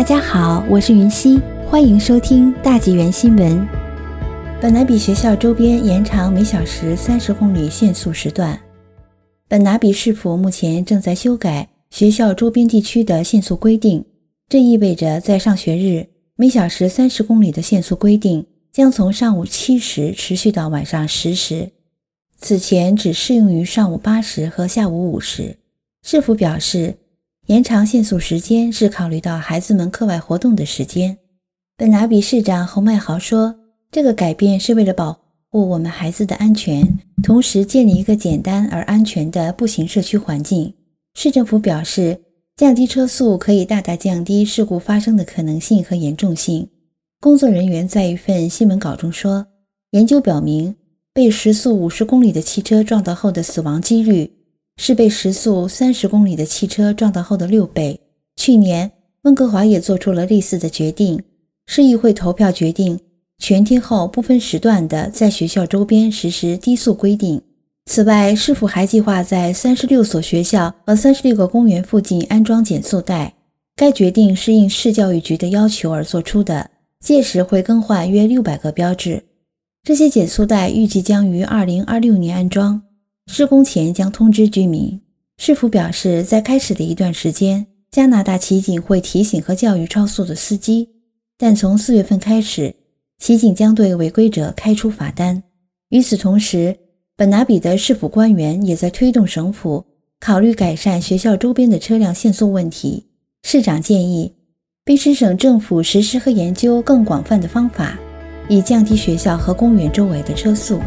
大家好，我是云溪，欢迎收听大纪元新闻。本拿比学校周边延长每小时三十公里限速时段。本拿比市府目前正在修改学校周边地区的限速规定，这意味着在上学日每小时三十公里的限速规定将从上午七时持续到晚上十时。此前只适用于上午八时和下午五时。市府表示。延长限速时间是考虑到孩子们课外活动的时间。本拿比市长侯迈豪说：“这个改变是为了保护我们孩子的安全，同时建立一个简单而安全的步行社区环境。”市政府表示，降低车速可以大大降低事故发生的可能性和严重性。工作人员在一份新闻稿中说：“研究表明，被时速五十公里的汽车撞到后的死亡几率。”是被时速三十公里的汽车撞到后的六倍。去年，温哥华也做出了类似的决定。市议会投票决定全天候不分时段的在学校周边实施低速规定。此外，市府还计划在三十六所学校和三十六个公园附近安装减速带。该决定是应市教育局的要求而做出的，届时会更换约六百个标志。这些减速带预计将于二零二六年安装。施工前将通知居民。市府表示，在开始的一段时间，加拿大骑警会提醒和教育超速的司机，但从四月份开始，骑警将对违规者开出罚单。与此同时，本拿比的市府官员也在推动省府考虑改善学校周边的车辆限速问题。市长建议，卑诗省政府实施和研究更广泛的方法，以降低学校和公园周围的车速。